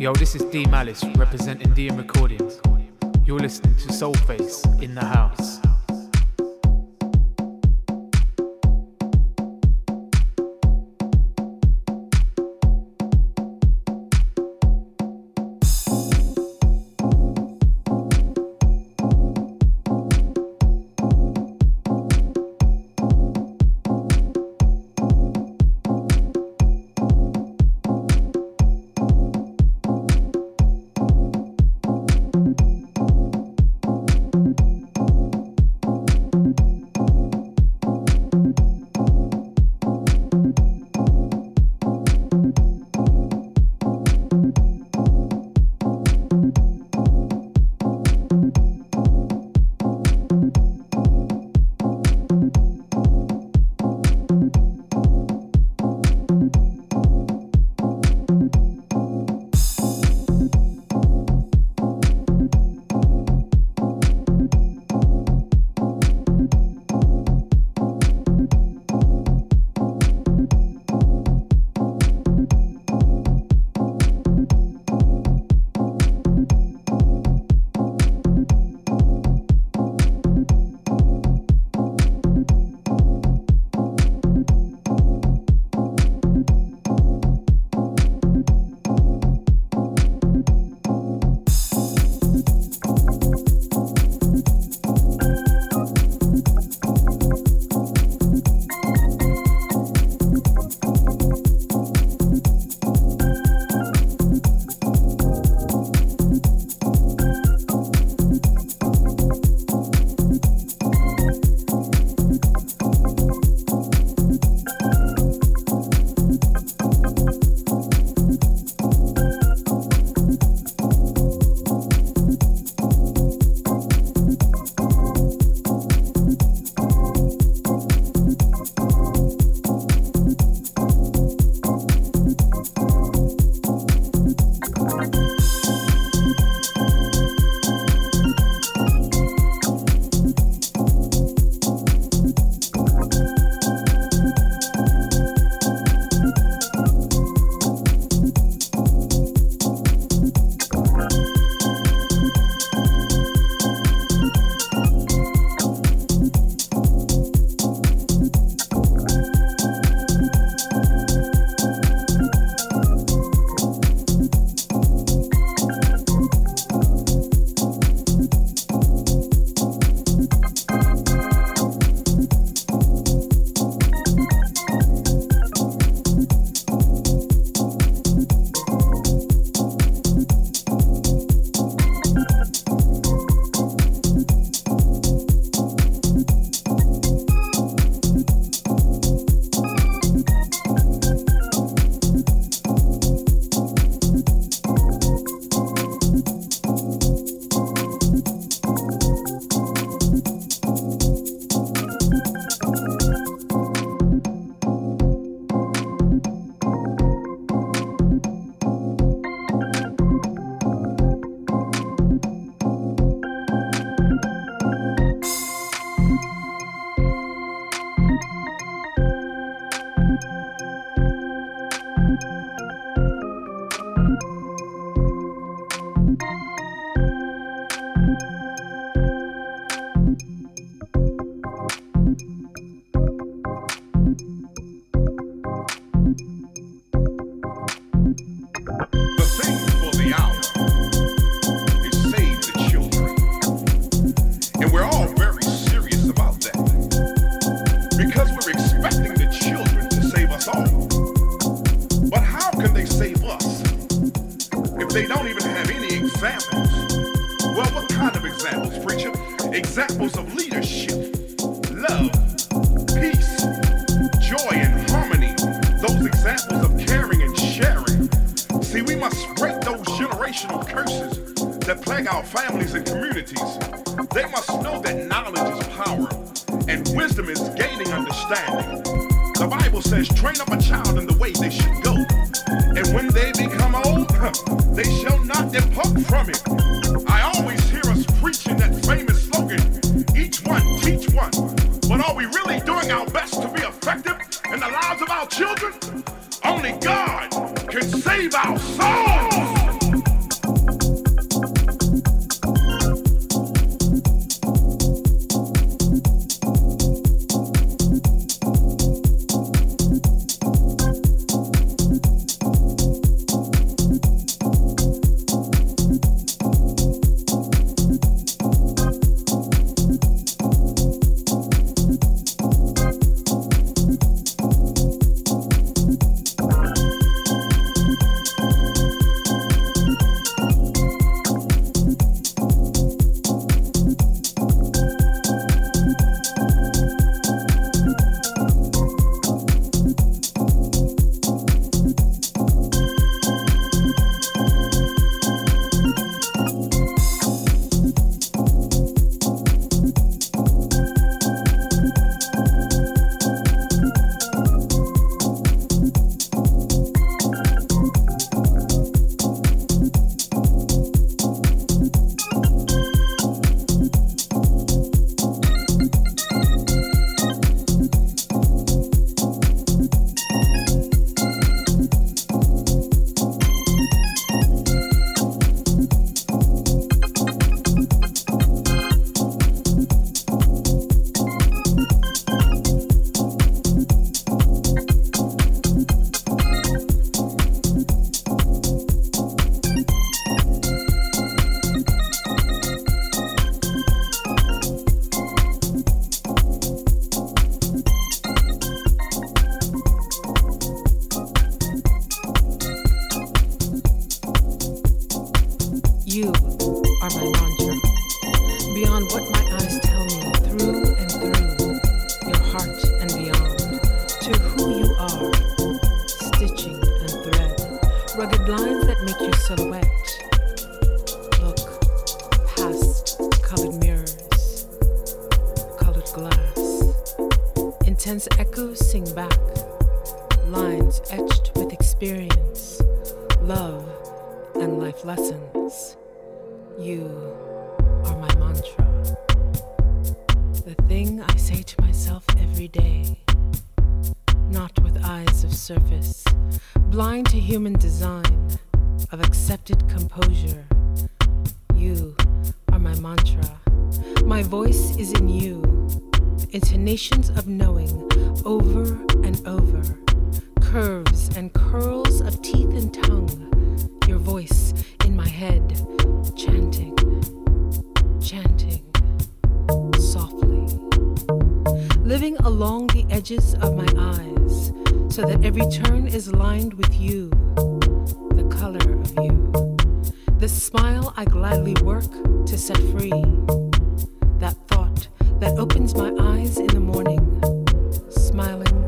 Yo, this is D Malice representing DM Recordings. You're listening to Soulface in the house. kind of examples, preacher. Examples of leadership, love, peace, joy, and harmony. Those examples of caring and sharing. See, we must break those generational curses that plague our families and communities. They must know that knowledge is power and wisdom is gaining understanding. The Bible says, train up a child in the way they should go. And when they become old, they shall not depart from it. I always children. Only God can save our souls. surface, blind to human design of accepted composure. You are my mantra. My voice is in you. Intonations of knowing over and over, curves and curls of teeth and tongue. Your voice in my head, chanting, chanting softly, living along the edges of my eyes so that every turn is lined with you, the color of you. This smile I gladly work to set free. That thought that opens my eyes in the morning, smiling.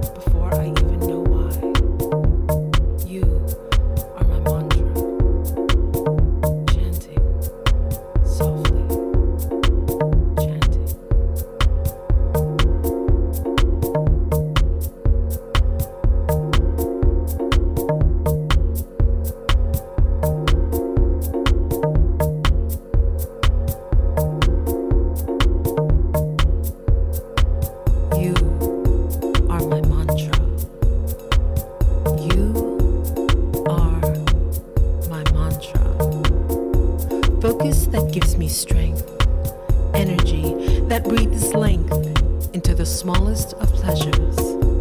smallest of pleasures.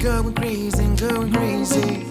going crazy, going crazy.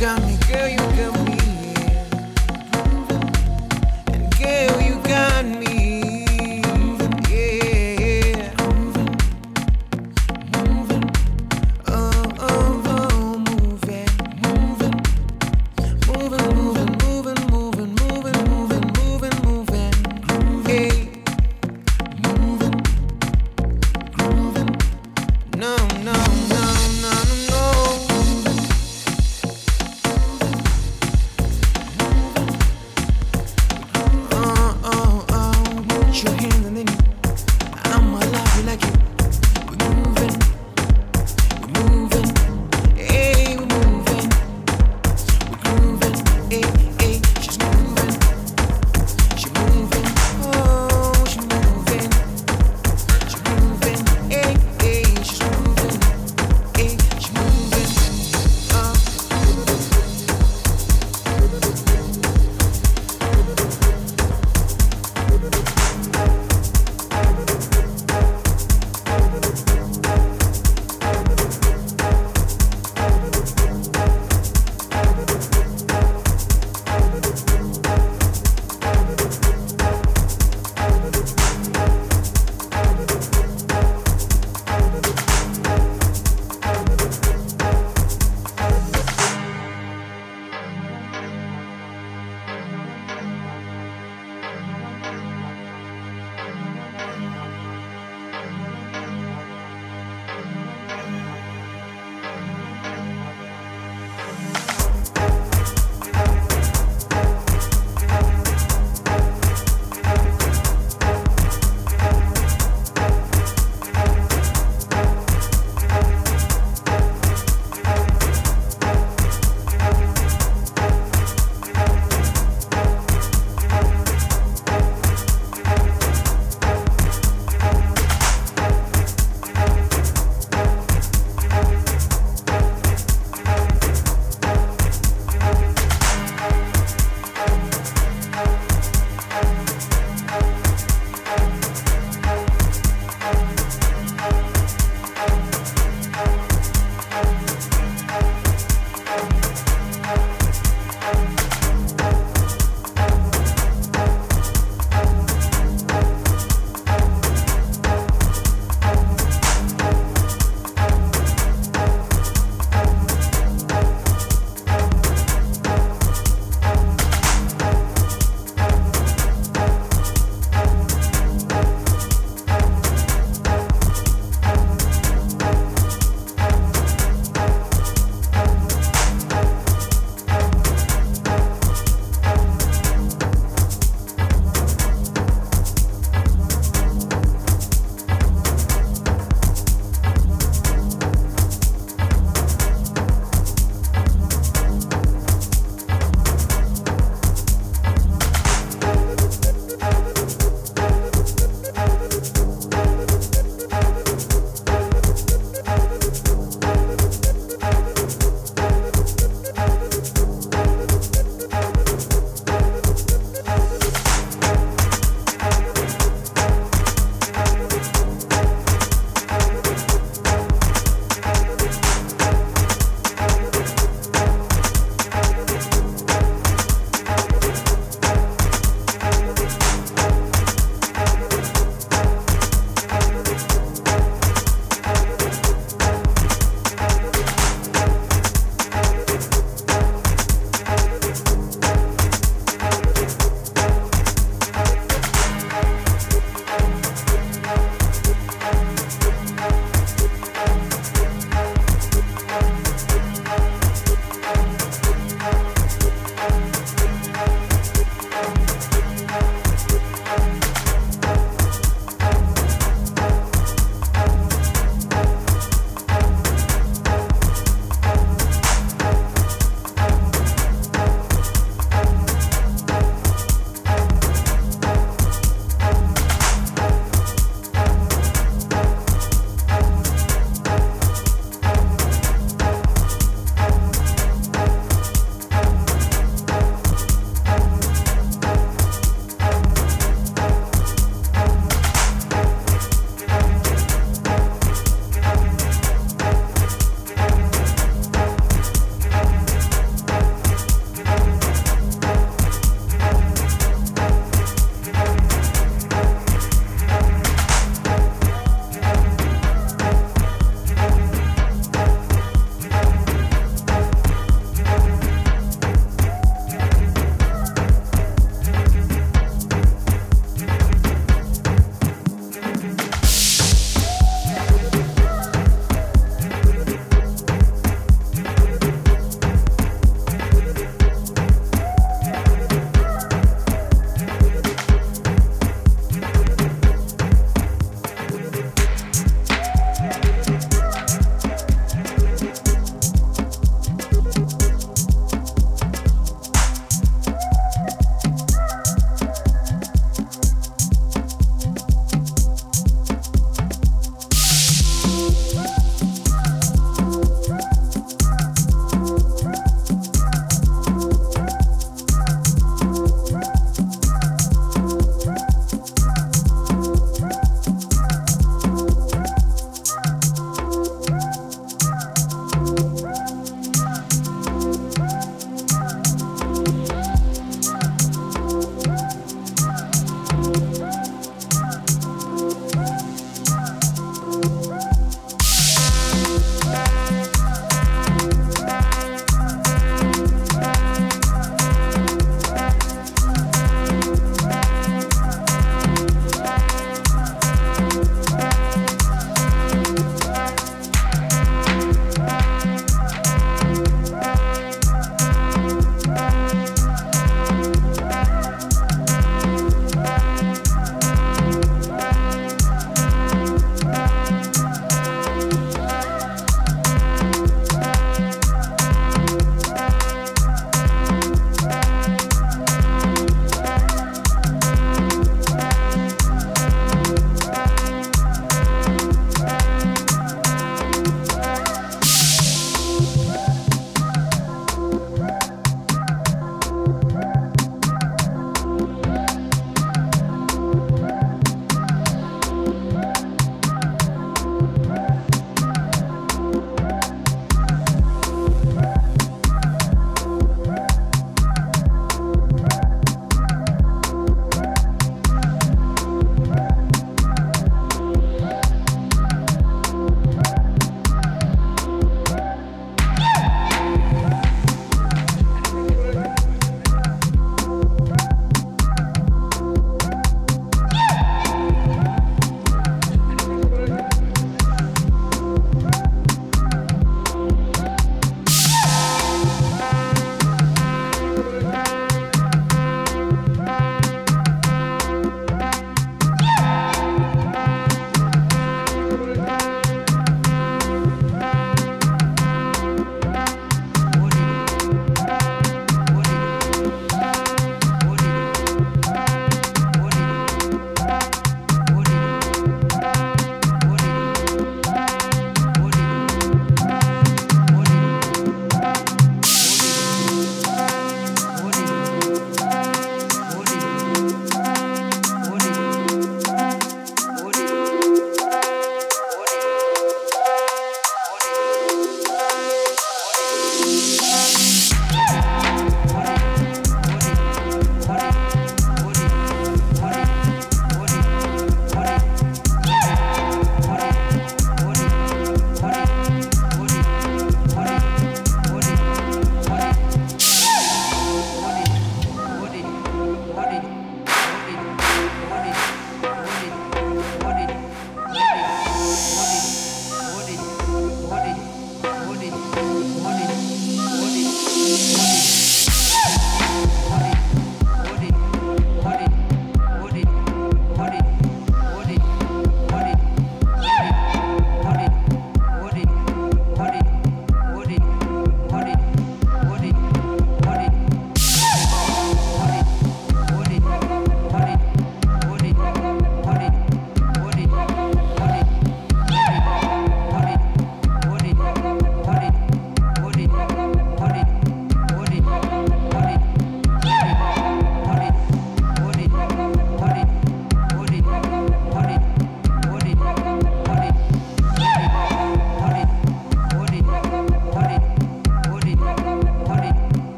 got me, girl, you